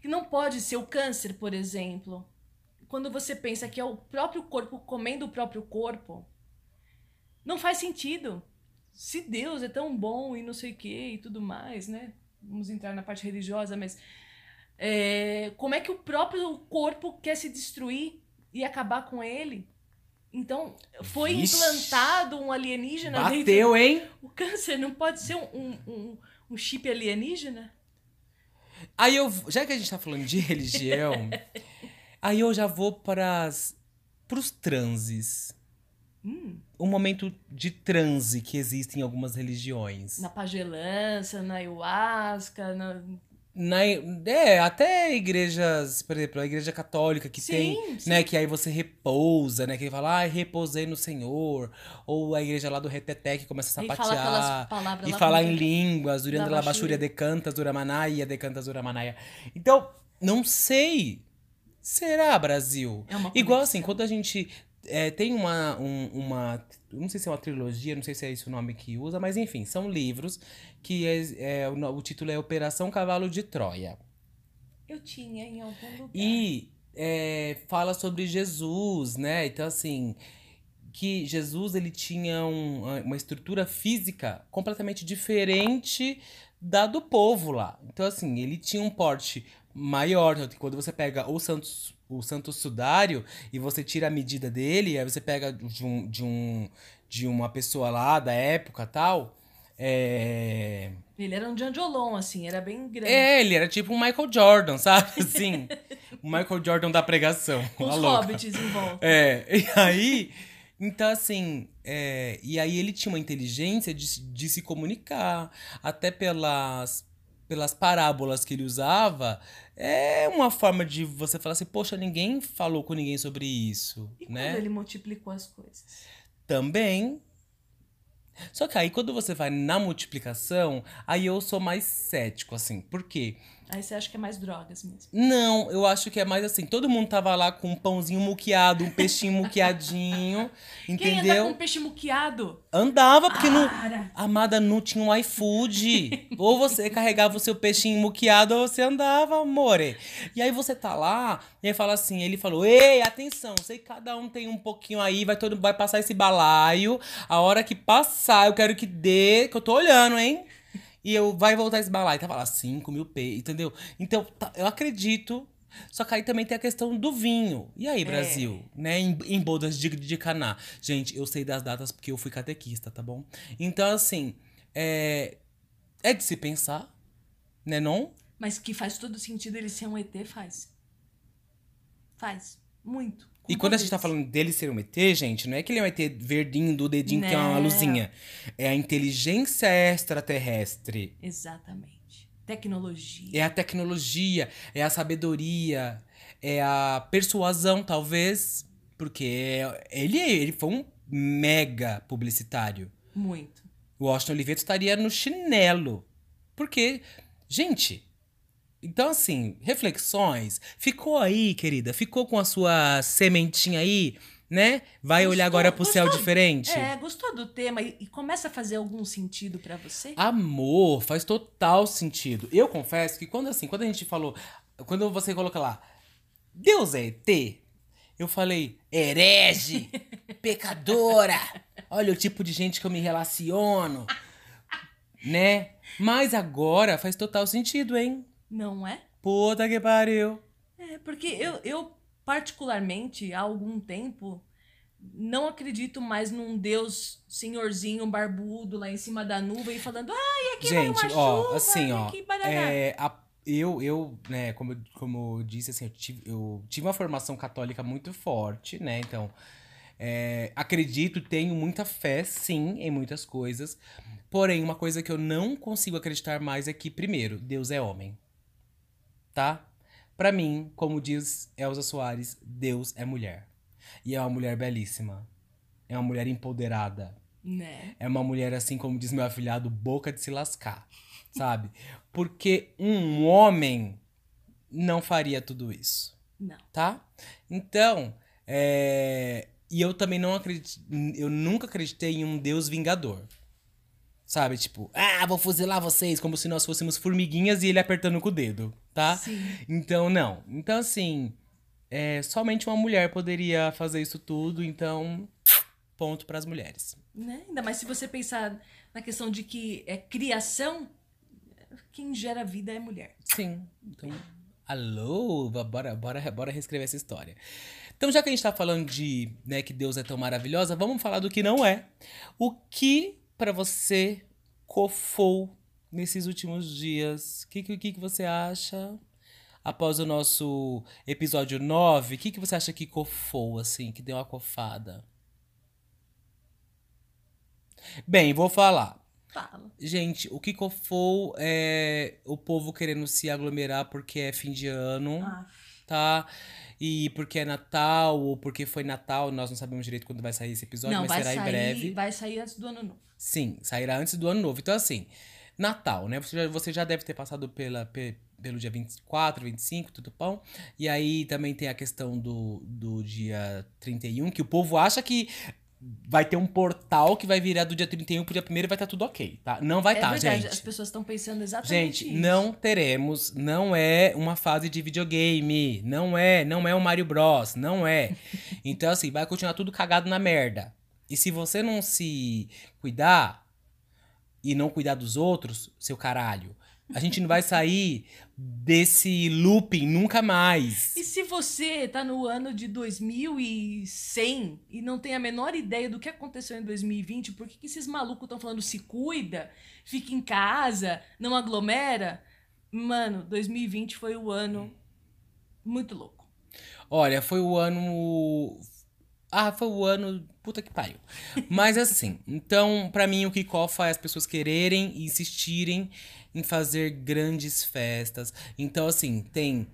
Que não pode ser o câncer, por exemplo. Quando você pensa que é o próprio corpo comendo o próprio corpo, não faz sentido. Se Deus é tão bom e não sei o que e tudo mais, né? Vamos entrar na parte religiosa, mas é, como é que o próprio corpo quer se destruir e acabar com ele? Então, foi Vixe. implantado um alienígena dentro Bateu, hein? *laughs* o câncer não pode ser um, um, um, um chip alienígena? Aí eu, já que a gente tá falando de *laughs* religião, *laughs* aí eu já vou para os transes. Hum, O momento de transe que existe em algumas religiões. na pagelança, na ayahuasca, na... Na, é, até igrejas, por exemplo, a igreja católica que Sim, tem, sim. né, que aí você repousa, né, que fala, ah, repousei no Senhor, ou a igreja lá do Reteté que começa a sapatear, e falar em línguas, durante Da a bachúria Bachúria. decantas, duramanaia, decantas, duramanaia. Então, não sei, será, Brasil? É Igual assim, quando a gente é, tem uma, um- uma. Não sei se é uma trilogia, não sei se é esse o nome que usa, mas enfim, são livros que é, é, o, o título é Operação Cavalo de Troia. Eu tinha em algum lugar. E é, fala sobre Jesus, né? Então, assim, que Jesus ele tinha um- uma estrutura física completamente diferente da do povo lá. Então, assim, ele tinha um porte maior. Então, quando você pega o Santo, o Santo Sudário e você tira a medida dele, aí você pega de, um, de, um, de uma pessoa lá da época tal. É. Ele era um Janjolon, assim, era bem grande. É, ele era tipo um Michael Jordan, sabe? *laughs* Assim, o Michael Jordan da pregação. com os louca. hobbits em volta. É, e aí. Então, assim. é, e aí ele tinha uma inteligência de, de se comunicar. Até pelas, pelas parábolas que ele usava. É uma forma de você falar assim: poxa, ninguém falou com ninguém sobre isso. E né? quando ele multiplicou as coisas? Também. Só que aí, quando você vai na multiplicação, aí eu sou mais cético, assim. Por quê? Aí você acha que é mais drogas mesmo. Não, eu acho que é mais assim, todo mundo tava lá com um pãozinho muqueado, um peixinho muqueadinho, Quem entendeu? anda com peixe muqueado? Andava, porque não. Para! Amada, não tinha um iFood. ou você carregava o seu peixinho muqueado ou você andava, amore. E aí você tá lá, e aí fala assim, ele falou: "Ei, atenção, sei que cada um tem um pouquinho aí, vai todo vai passar esse balaio. A hora que passar, eu quero que dê, que eu tô olhando, hein?" E eu vai voltar esse balaio. Tava lá 5 mil P, entendeu? Então, tá- eu acredito. Só que aí também tem a questão do vinho. E aí, Brasil? Né? Em, em bodas de, de caná. Gente, eu sei das datas porque eu fui catequista, tá bom? Então, assim, é, é de se pensar, né não? Mas que faz todo sentido ele ser um ET, faz. Faz. Muito. E quando a gente tá falando dele ser um ET, gente, não é que ele é um ET verdinho do dedinho que é uma Não. luzinha. É a inteligência extraterrestre. Exatamente. Tecnologia. É a tecnologia, é a sabedoria, é a persuasão, talvez. Porque ele, ele foi um mega publicitário. Muito. O Washington Oliveto estaria no chinelo. Porque, gente. Então, assim, reflexões. Ficou aí, querida? Ficou com a sua sementinha aí, né? Vai olhar Gostou, agora pro céu gostou? diferente? É, gostou do tema e, e começa a fazer algum sentido pra você? Amor, faz total sentido. Eu confesso que quando assim, quando a gente falou, quando você coloca lá, Deus é ET, eu falei, herege, *laughs* pecadora. Olha o tipo de gente que eu me relaciono, né? Mas agora faz total sentido, hein? Não é? Puta que pariu. É, porque eu, eu, particularmente, há algum tempo, não acredito mais num Deus senhorzinho barbudo lá em cima da nuvem falando, ai, aqui vai Gente, uma ó, chuva, assim, ó, aqui barará." é, a- eu, eu, né, como, eu- como eu disse, assim, eu tive, eu tive uma formação católica muito forte, né, então, é, acredito, tenho muita fé, sim, em muitas coisas, porém, uma coisa que eu não consigo acreditar mais é que, primeiro, Deus é homem, tá? Pra mim, como diz Elza Soares, Deus é mulher, e é uma mulher belíssima, é uma mulher empoderada, Né? é uma mulher, assim como diz meu afilhado, boca de se lascar, sabe? Porque um homem não faria tudo isso, Não. tá? Então, É, e eu também não acredito. Eu nunca acreditei em um Deus vingador. Sabe, tipo, ah, vou fuzilar vocês, como se nós fôssemos formiguinhas e ele apertando com o dedo, tá? Sim. Então, não. Então, assim, é, somente uma mulher poderia fazer isso tudo, então, ponto para as mulheres. Né? Ainda mais se você pensar na questão de que é criação, quem gera vida é mulher. Sim. Então, alô, bora, bora, bora reescrever essa história. Então, já que a gente tá falando de né, que Deus é tão maravilhosa, vamos falar do que não é. O que para você cofou nesses últimos dias? O que, que, que você acha? Após o nosso episódio 9, o que, que você acha que cofou, assim, que deu uma cofada? Bem, vou falar. Fala. Gente, o que cofou é o povo querendo se aglomerar porque é fim de ano, Ah, tá? E porque é Natal, ou porque foi Natal, nós não sabemos direito quando vai sair esse episódio, não, mas será sair, em breve. vai sair antes do ano novo. Sim, sairá antes do ano novo. Então, assim, Natal, né? Você já, você já deve ter passado pela, pe- pelo dia 24, 25, tudo bom? E aí também tem a questão do, do dia 31, que o povo acha que vai ter um portal que vai virar do dia 31 pro dia 1 e vai estar tudo ok, tá? Não vai é estar, verdade, gente. as pessoas estão pensando exatamente Gente, isso. não teremos, não é uma fase de videogame, não é, não é um Mario Bros, não é. Então assim, vai continuar tudo cagado na merda. E se você não se cuidar e não cuidar dos outros, seu caralho, a gente não vai sair desse looping nunca mais. E se você tá no ano de 2100 e não tem a menor ideia do que aconteceu em 2020, por que, que esses malucos estão falando se cuida, fica em casa, não aglomera? Mano, 2020 foi o ano muito louco. Olha, foi o ano. Ah, foi o ano. Puta que pariu. Mas assim, então, pra mim, o que cofa é as pessoas quererem e insistirem em fazer grandes festas. Então, assim, tem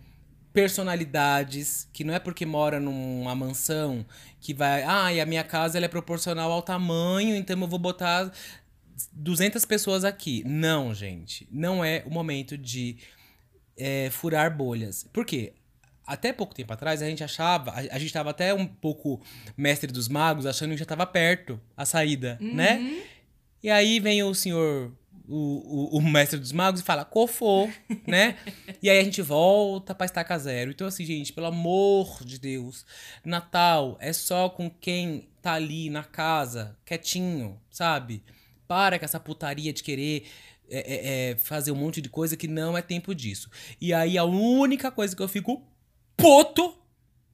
personalidades que não é porque mora numa mansão que vai. Ah, e a minha casa ela é proporcional ao tamanho, então eu vou botar 200 pessoas aqui. Não, gente. Não é o momento de é, furar bolhas. Por quê? Até pouco tempo atrás, a gente achava, a, a gente tava até um pouco mestre dos magos, achando que já tava perto a saída, né? E aí vem o senhor, o, o, o mestre dos magos, e fala, cofô, *laughs* né? e aí a gente volta pra estaca zero. Então, assim, gente, pelo amor de Deus, Natal é só com quem tá ali na casa, quietinho, sabe? Para com essa putaria de querer é, é, é, fazer um monte de coisa que não é tempo disso. E aí a única coisa que eu fico puto,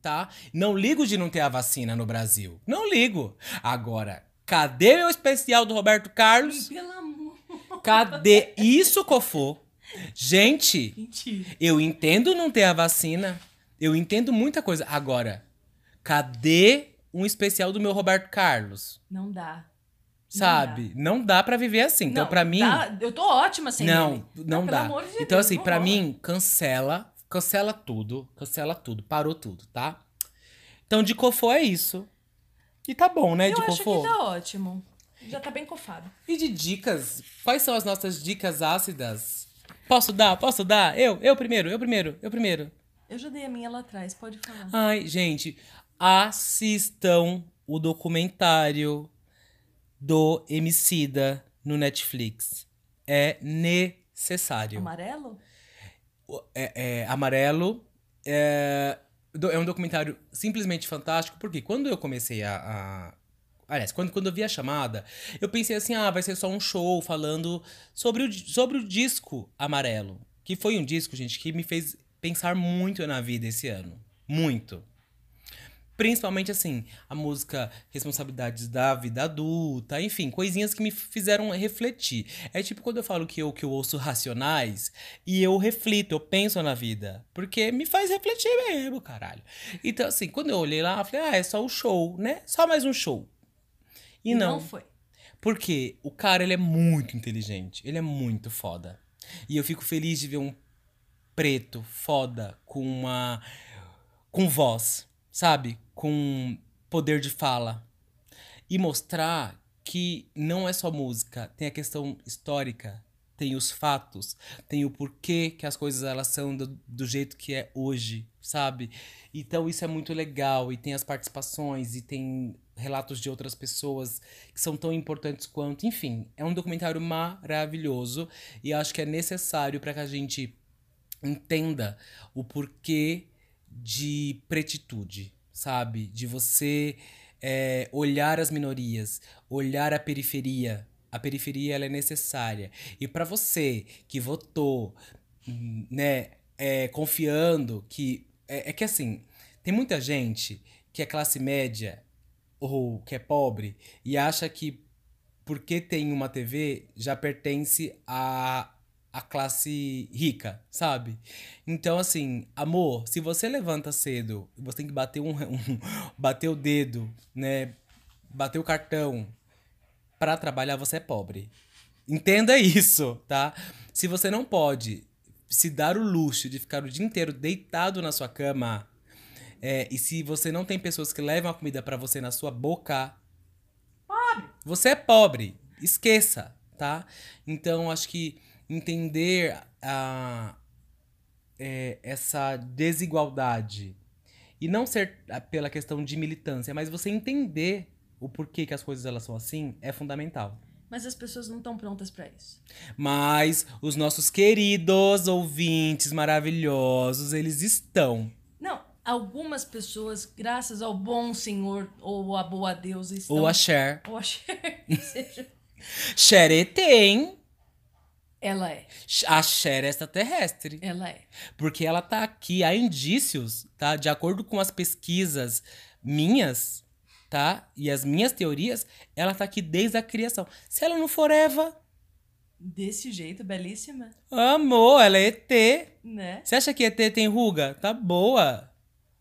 tá? Não ligo de não ter a vacina no Brasil. Não ligo. Agora, cadê meu especial do Roberto Carlos? Pelo amor. Cadê isso, Cofô? Gente, Mentira. eu entendo não ter a vacina. Eu entendo muita coisa. Agora, cadê um especial do meu Roberto Carlos? Não dá. Sabe? Não dá pra viver assim. Então, Não, pra mim. dá- eu tô ótima sem não, ele. não pelo dá. de então, Deus, assim, não pra rola. mim, cancela. Cancela tudo. Cancela tudo. Parou tudo, tá? Então, de Cofô é isso. E tá bom, né, Eu de acho Cofô? que tá ótimo. Já tá bem cofado. E de dicas? Quais são as nossas dicas ácidas? Posso dar? Posso dar? Eu? Eu primeiro, eu primeiro, eu primeiro. Eu já dei a minha lá atrás, pode falar. Ai, gente, assistam o documentário do Emicida no Netflix. É necessário. Amarelo? É, é amarelo. É, é um documentário simplesmente fantástico, porque quando eu comecei a. a- aliás, quando, quando eu vi a chamada, eu pensei assim: ah, vai ser só um show falando sobre o, sobre o disco amarelo. Que foi um disco, gente, que me fez pensar muito na vida esse ano. Muito. Principalmente assim, a música Responsabilidades da Vida Adulta, enfim, coisinhas que me fizeram refletir. É tipo quando eu falo que eu, que eu ouço racionais e eu reflito, eu penso na vida. Porque me faz refletir mesmo, caralho. Então, assim, quando eu olhei lá, eu falei, ah, é só o show, né? Só mais um show. E não. foi. Porque o cara, ele é muito inteligente. Ele é muito foda. E eu fico feliz de ver um preto foda com uma. com voz, sabe? Com poder de fala. E mostrar que não é só música, tem a questão histórica, tem os fatos, tem o porquê que as coisas elas são do, do jeito que é hoje, sabe? Então isso é muito legal e tem as participações e tem relatos de outras pessoas que são tão importantes quanto, enfim, é um documentário maravilhoso e acho que é necessário para que a gente entenda o porquê de pretitude, sabe? De você é, olhar as minorias, olhar a periferia. A periferia ela é necessária. E para você que votou, né, é, confiando que. É, é que assim, tem muita gente que é classe média ou que é pobre e acha que porque tem uma TV já pertence a a classe rica, sabe? Então, assim, amor, se você levanta cedo, você tem que bater um, *laughs* um bater o dedo, né? Bater o cartão para trabalhar, você é pobre. Entenda *laughs* isso, tá? Se você não pode se dar o luxo de ficar o dia inteiro deitado na sua cama, é, e se você não tem pessoas que levam a comida para você na sua boca, pobre. Você é pobre. Esqueça, tá? Então, acho que entender a, é, essa desigualdade e não ser pela questão de militância, mas você entender o porquê que as coisas elas são assim é fundamental. Mas as pessoas não estão prontas para isso. Mas os nossos queridos ouvintes maravilhosos, eles estão. Não, algumas pessoas, graças ao bom Senhor ou a boa Deus, estão. Ou a Cher. Ou a Cher. *laughs* seja... Cher tem. Ela é. A Cher é extraterrestre. Ela é. Porque ela tá aqui, há indícios, tá? De acordo com as pesquisas minhas, tá? E as minhas teorias, ela tá aqui desde a criação. Se ela não for Eva. Desse jeito, belíssima. Amor, ela é ET. Né? Você acha que ET tem ruga? Tá boa.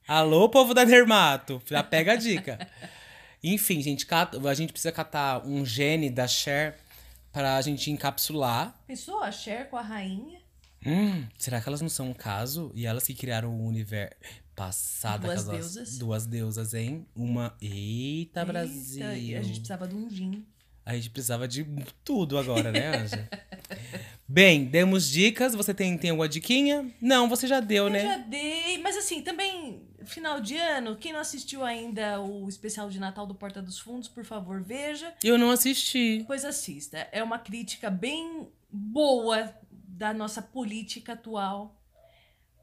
Alô, povo da Dermato. Já pega a dica. *laughs* Enfim, gente, a gente precisa catar um gene da Cher pra gente encapsular. Pensou a Cher com a rainha? Hum, será que elas não são um caso? E elas que criaram o universo. Passada Duas deusas. duas deusas, hein? Uma. Eita, Brasil! Eita, e a gente precisava de um gin. A gente precisava de tudo agora, né, Anja? *laughs* Bem, demos dicas. Você tem, tem alguma diquinha? Não, você já deu, Eu né? já dei, mas assim, também, final de ano, quem não assistiu ainda o especial de Natal do Porta dos Fundos, por favor, veja. Eu não assisti. Pois assista. É uma crítica bem boa da nossa política atual.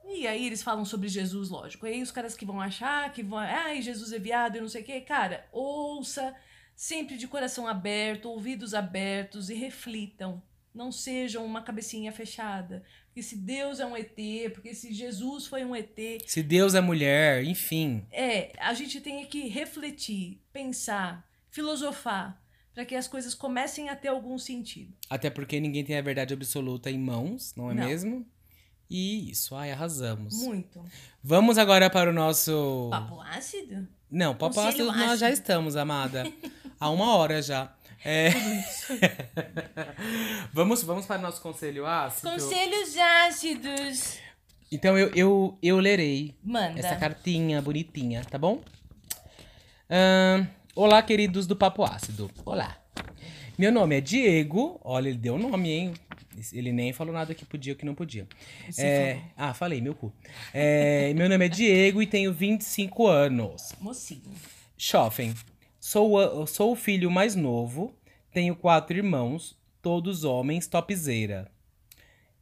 E aí eles falam sobre Jesus, lógico. E aí os caras que vão achar que vão. Ai, Jesus é viado e não sei o quê. Cara, ouça sempre de coração aberto, ouvidos abertos e reflitam. Não sejam uma cabecinha fechada. Porque se Deus é um ET, porque se Jesus foi um ET, Se Deus é mulher, enfim. é, a gente tem que refletir, pensar, filosofar, para que as coisas comecem a ter algum sentido. Até porque ninguém tem a verdade absoluta em mãos, não é Não. mesmo? E isso, ai, arrasamos. Muito. Vamos agora para o nosso. Papo ácido? Não, papo Conselho ácido nós já estamos, amada. *laughs* Há uma hora já. É... *laughs* vamos, vamos para o nosso conselho ácido? Conselhos ácidos. Então eu, eu, eu lerei Manda. essa cartinha bonitinha, tá bom? Ahn, olá, queridos do Papo Ácido. Olá. Meu nome é Diego. Olha, ele deu o nome, hein? Ele nem falou nada que podia ou que não podia. É, Ah, falei, meu cu. É, meu nome é Diego e tenho 25 anos. Mocinho. Chofem. Sou, sou o filho mais novo, tenho quatro irmãos, todos homens topzeira.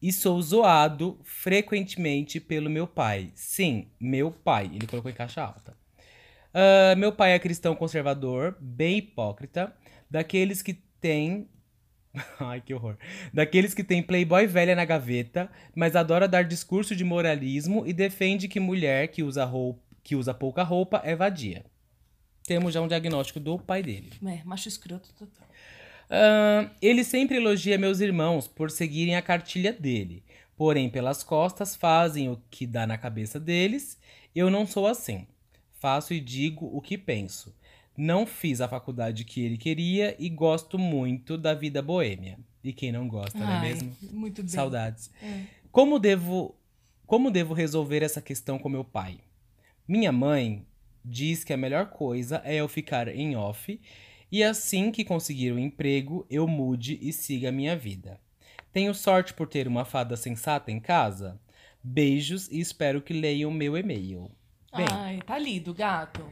E sou zoado frequentemente pelo meu pai. Sim, meu pai. Ele colocou em caixa alta. Ah, meu pai é cristão conservador, bem hipócrita, daqueles que tem. *laughs* Ai, que horror. Daqueles que tem Playboy velha na gaveta, mas adora dar discurso de moralismo e defende que mulher que usa, roupa, que usa pouca roupa é vadia. Temos já um diagnóstico do pai dele. É, macho escroto total. Ahn, ele sempre elogia meus irmãos por seguirem a cartilha dele. Porém, pelas costas fazem o que dá na cabeça deles. Eu não sou assim. Faço e digo o que penso. Não fiz a faculdade que ele queria e gosto muito da vida boêmia. E quem não gosta, não é Ai, mesmo? Muito bem. Saudades. É. Como devo, como devo resolver essa questão com meu pai? Minha mãe diz que a melhor coisa é eu ficar em off e assim que conseguir um emprego, eu mude e siga a minha vida. Tenho sorte por ter uma fada sensata em casa? Beijos e espero que leiam meu e-mail. Bem. Ai, tá lido, gato.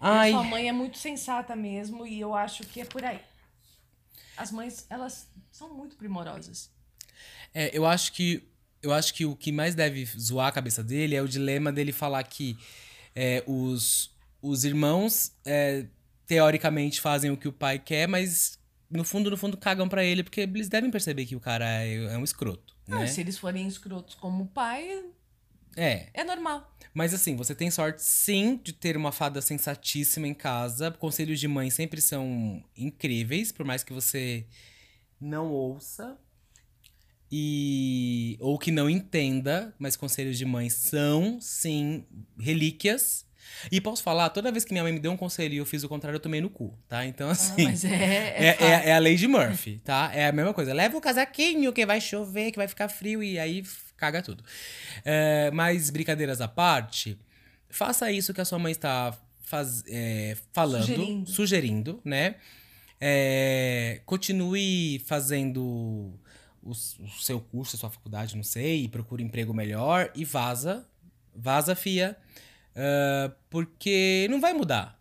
Ai, a sua mãe é muito sensata mesmo e eu acho que é por aí. As mães, elas são muito primorosas. é, eu acho que eu acho que o que mais deve zoar a cabeça dele é o dilema dele falar que é, os, os irmãos é, teoricamente fazem o que o pai quer, mas no fundo, no fundo, cagam pra ele, porque eles devem perceber que o cara é, é um escroto, Não, né? se eles forem escrotos como o pai, É, é normal. Mas assim, você tem sorte sim de ter uma fada sensatíssima em casa. Conselhos de mãe sempre são incríveis, por mais que você não ouça. E ou que não entenda, mas conselhos de mãe são sim relíquias. E posso falar, toda vez que minha mãe me deu um conselho e eu fiz o contrário, eu tomei no cu, tá? Então Ah, assim, mas é, é, *laughs* é, é, é a lei de Murphy, tá? É a mesma coisa. Leva o casaquinho que vai chover, que vai ficar frio e aí caga tudo. É, mas brincadeiras à parte, faça isso que a sua mãe está faz, é, falando, Sugerindo. sugerindo, né? É, continue fazendo o, o seu curso, a sua faculdade, não sei, e procure um emprego melhor e vaza. Vaza, fia. É, porque não vai mudar.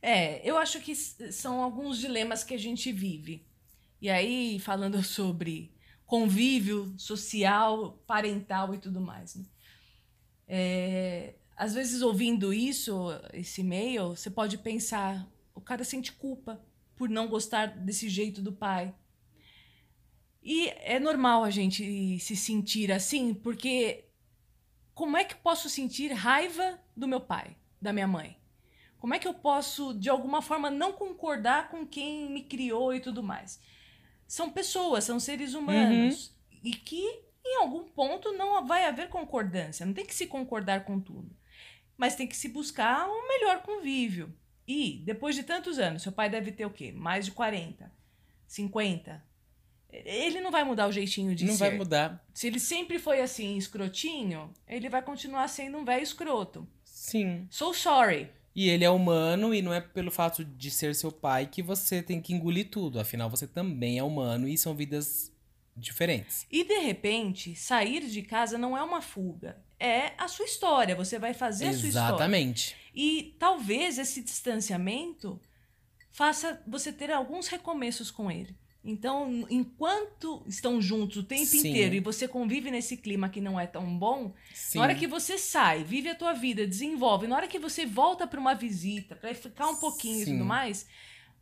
É, eu acho que são alguns dilemas que a gente vive. E aí, falando *laughs* sobre convívio social, parental e tudo mais. Né? É, às vezes, ouvindo isso, esse e-mail, você pode pensar: o cara sente culpa por não gostar desse jeito do pai. E é normal a gente se sentir assim, porque como é que eu posso sentir raiva do meu pai, da minha mãe? Como é que eu posso, de alguma forma, não concordar com quem me criou e tudo mais? São pessoas, são seres humanos. E que, em algum ponto, não vai haver concordância. Não tem que se concordar com tudo. Mas tem que se buscar um melhor convívio. E, depois de tantos anos, seu pai deve ter o quê? Mais de 40, 50. Ele não vai mudar o jeitinho de não ser. vai mudar. Se ele sempre foi assim, escrotinho, ele vai continuar sendo um velho escroto. Sim. So sorry. E ele é humano e não é pelo fato de ser seu pai que você tem que engolir tudo. Afinal, você também é humano e são vidas diferentes. E de repente, sair de casa não é uma fuga. É a sua história. Você vai fazer a sua história. Exatamente. E talvez esse distanciamento faça você ter alguns recomeços com ele. Então, enquanto estão juntos o tempo Sim. inteiro e você convive nesse clima que não é tão bom, Sim. Na hora que você sai, vive a tua vida, desenvolve, na hora que você volta para uma visita, para ficar um pouquinho e Sim. tudo mais,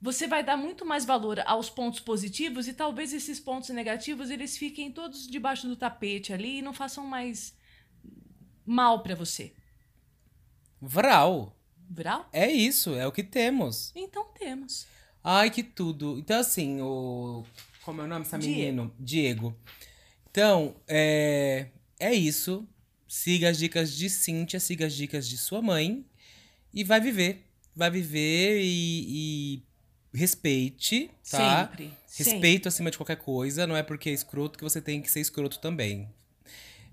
você vai dar muito mais valor aos pontos positivos e talvez esses pontos negativos eles fiquem todos debaixo do tapete ali e não façam mais mal para você. Vral. Viral? É isso, é o que temos. Então temos. Ai, que tudo. Então, assim, o. Como é o nome dessa menino? Diego. Então, é. É isso. Siga as dicas de Cíntia, siga as dicas de sua mãe. E vai viver. Vai viver e. e respeite, tá? Sempre. sempre. Respeito acima de qualquer coisa. Não é porque é escroto que você tem que ser escroto também.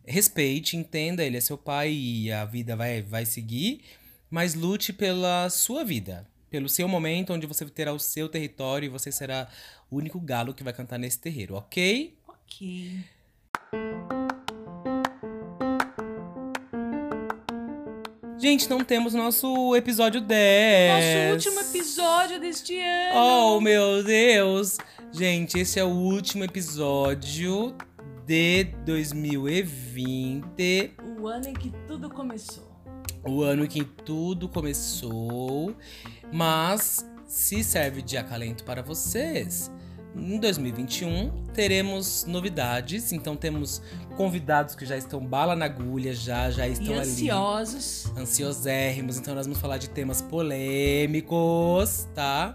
Respeite, entenda, ele é seu pai e a vida vai, vai seguir. Mas lute pela sua vida. Pelo seu momento, onde você terá o seu território e você será o único galo que vai cantar nesse terreiro, ok? Ok. Gente, não temos nosso episódio 10. Nosso último episódio deste ano. Oh, meu Deus! Gente, esse é o último episódio de 2020. O ano em que tudo começou. O ano que tudo começou. Mas se serve de acalento para vocês, em 2021 teremos novidades. Então temos convidados que já estão bala na agulha, já, já estão E ali. ansiosos. ansiosérrimos, então nós vamos falar de temas polêmicos, tá?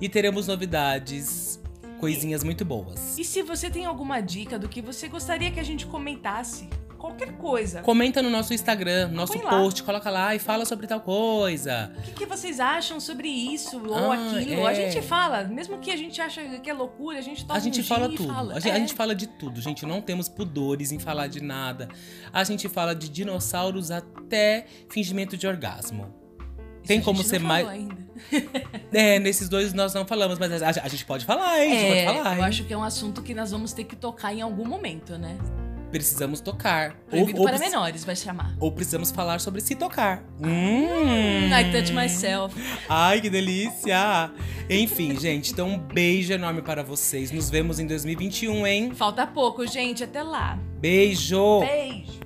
E teremos novidades, coisinhas muito boas. E se você tem alguma dica do que você gostaria que a gente comentasse, qualquer coisa, Comenta no nosso Instagram, no nosso post, coloca lá e fala sobre tal coisa. o que, que vocês acham sobre isso ou Ah, aquilo? é. A gente fala, mesmo que a gente acha que é loucura, a gente toma A gente um fala tudo. Fala. A, gente, a É. gente fala de tudo, gente. Não temos pudores em falar de nada. A gente fala de dinossauros até fingimento de orgasmo. Isso tem a como ser não mais- ainda. *laughs* É, nesses dois nós não falamos, mas a, a gente pode falar, hein? A gente É, pode falar. eu hein? acho que é um assunto que nós vamos ter que tocar em algum momento, né? Precisamos tocar. Proibido ou, ou para menores, vai chamar. Ou precisamos falar sobre se tocar. Hum. I touch myself. Ai, que delícia! Enfim, gente, então um beijo enorme para vocês. Nos vemos em 2021, hein? Falta pouco, gente. Até lá. Beijo! Beijo.